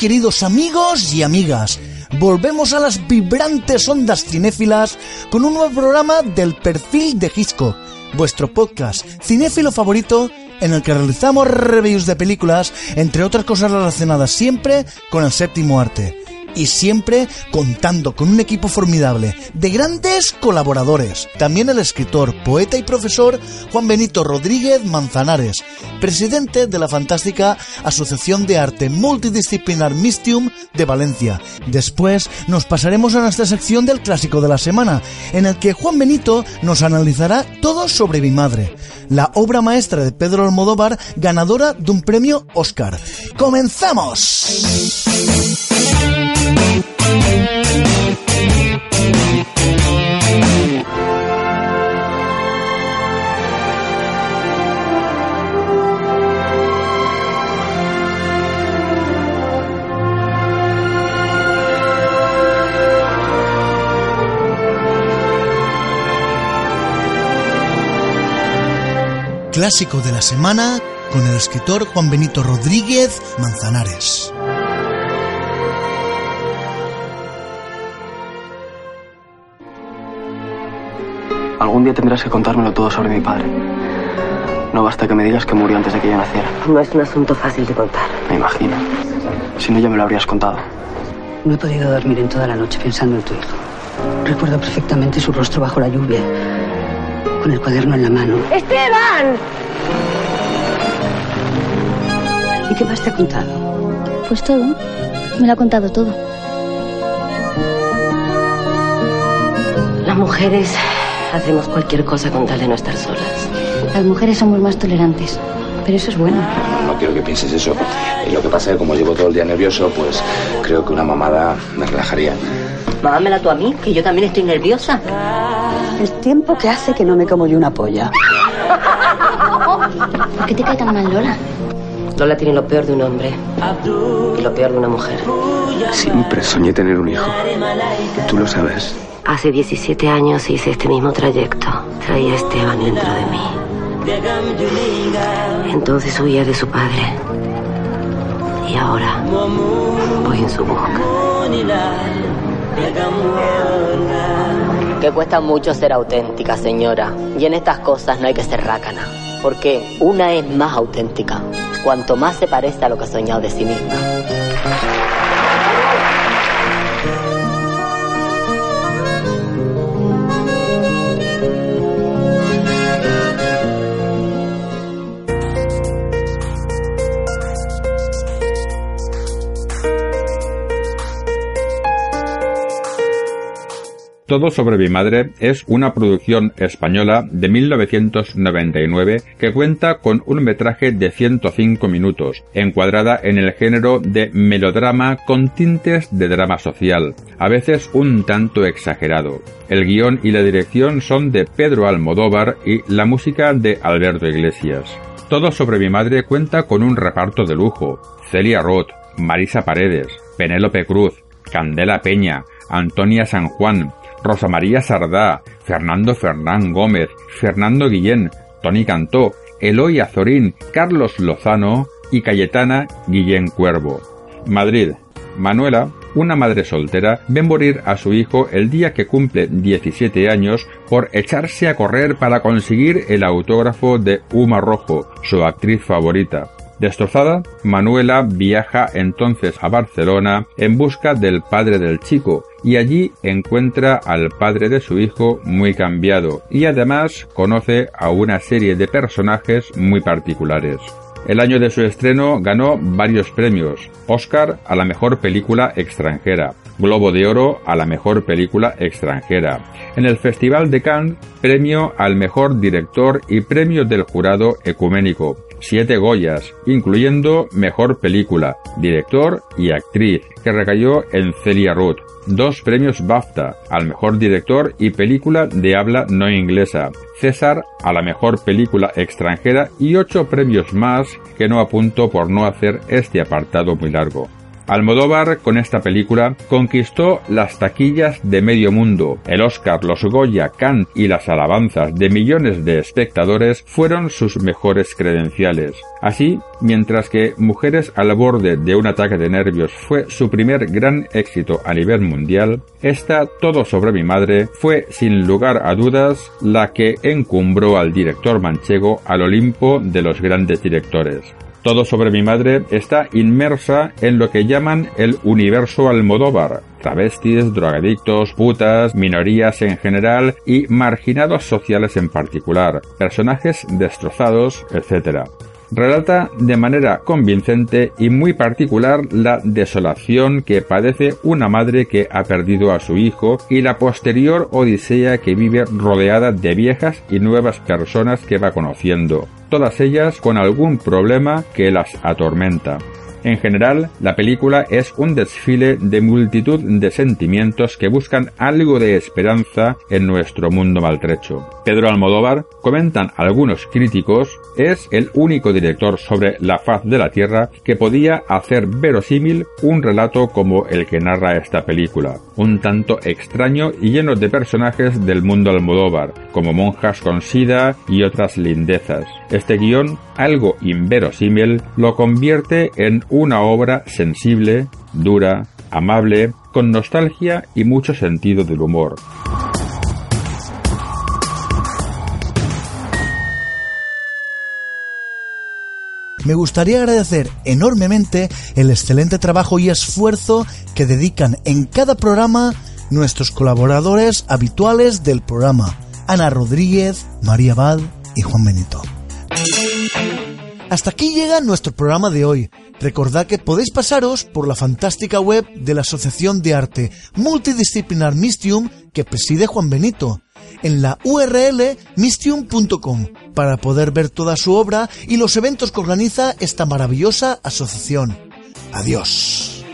queridos amigos y amigas. Volvemos a las vibrantes ondas cinéfilas con un nuevo programa del perfil de Hitchcock, vuestro podcast cinéfilo favorito en el que realizamos reviews de películas, entre otras cosas relacionadas siempre con el séptimo arte y siempre contando con un equipo formidable de grandes colaboradores. También el escritor, poeta y profesor Juan Benito Rodríguez Manzanares, presidente de la fantástica Asociación de Arte Multidisciplinar Mistium de Valencia. Después nos pasaremos a nuestra sección del clásico de la semana, en el que Juan Benito nos analizará todo sobre mi madre, la obra maestra de Pedro Almodóvar, ganadora de un premio Oscar. ¡Comenzamos! Clásico de la semana con el escritor Juan Benito Rodríguez Manzanares. Algún día tendrás que contármelo todo sobre mi padre. No basta que me digas que murió antes de que yo naciera. No es un asunto fácil de contar. Me imagino. Si no, ya me lo habrías contado. No he podido dormir en toda la noche pensando en tu hijo. Recuerdo perfectamente su rostro bajo la lluvia, con el cuaderno en la mano. ¡Esteban! ¿Y qué más te ha contado? Pues todo. Me lo ha contado todo. Las mujeres hacemos cualquier cosa con tal de no estar solas. Las mujeres somos más tolerantes, pero eso es bueno. No quiero que pienses eso. Y lo que pasa es que como llevo todo el día nervioso, pues creo que una mamada me relajaría. Mámamela tú a mí, que yo también estoy nerviosa. El tiempo que hace que no me como yo una polla. ¿Por qué te cae tan mal Lola? Lola tiene lo peor de un hombre y lo peor de una mujer. Siempre soñé tener un hijo. Tú lo sabes. Hace 17 años hice este mismo trayecto. Traía a Esteban dentro de mí. Entonces huía de su padre. Y ahora voy en su busca. Que cuesta mucho ser auténtica, señora. Y en estas cosas no hay que ser rácana. Porque una es más auténtica, cuanto más se parece a lo que ha soñado de sí misma. Todo sobre mi madre es una producción española de 1999 que cuenta con un metraje de 105 minutos, encuadrada en el género de melodrama con tintes de drama social, a veces un tanto exagerado. El guion y la dirección son de Pedro Almodóvar y la música de Alberto Iglesias. Todo sobre mi madre cuenta con un reparto de lujo. Celia Roth, Marisa Paredes, Penélope Cruz, Candela Peña, Antonia San Juan, Rosa María Sardá, Fernando Fernán Gómez, Fernando Guillén, Tony Cantó, Eloy Azorín, Carlos Lozano y Cayetana Guillén Cuervo. Madrid. Manuela, una madre soltera, ve morir a su hijo el día que cumple 17 años por echarse a correr para conseguir el autógrafo de Uma Rojo, su actriz favorita. Destrozada, Manuela viaja entonces a Barcelona en busca del padre del chico y allí encuentra al padre de su hijo muy cambiado y además conoce a una serie de personajes muy particulares. El año de su estreno ganó varios premios, Oscar a la mejor película extranjera, Globo de Oro a la mejor película extranjera. En el Festival de Cannes, premio al mejor director y premio del jurado ecuménico, siete Goyas, incluyendo Mejor Película, Director y Actriz, que recayó en Celia Roth. Dos premios BAFTA, al Mejor Director y Película de habla no inglesa. César a la Mejor Película extranjera y ocho premios más que no apunto por no hacer este apartado muy largo. Almodóvar con esta película conquistó las taquillas de medio mundo. El Oscar, los Goya, Kant y las alabanzas de millones de espectadores fueron sus mejores credenciales. Así, mientras que Mujeres al borde de un ataque de nervios fue su primer gran éxito a nivel mundial, esta Todo sobre mi madre fue sin lugar a dudas la que encumbró al director manchego al Olimpo de los grandes directores. Todo sobre mi madre está inmersa en lo que llaman el universo Almodóvar, travestis, drogadictos, putas, minorías en general y marginados sociales en particular, personajes destrozados, etc relata de manera convincente y muy particular la desolación que padece una madre que ha perdido a su hijo y la posterior odisea que vive rodeada de viejas y nuevas personas que va conociendo, todas ellas con algún problema que las atormenta. En general, la película es un desfile de multitud de sentimientos que buscan algo de esperanza en nuestro mundo maltrecho. Pedro Almodóvar, comentan algunos críticos, es el único director sobre la faz de la Tierra que podía hacer verosímil un relato como el que narra esta película, un tanto extraño y lleno de personajes del mundo Almodóvar, como monjas con sida y otras lindezas. Este guion, algo inverosímil, lo convierte en una obra sensible, dura, amable, con nostalgia y mucho sentido del humor. Me gustaría agradecer enormemente el excelente trabajo y esfuerzo que dedican en cada programa nuestros colaboradores habituales del programa, Ana Rodríguez, María Bad y Juan Benito. Hasta aquí llega nuestro programa de hoy. Recordad que podéis pasaros por la fantástica web de la Asociación de Arte Multidisciplinar Mistium que preside Juan Benito, en la URL mistium.com, para poder ver toda su obra y los eventos que organiza esta maravillosa asociación. Adiós.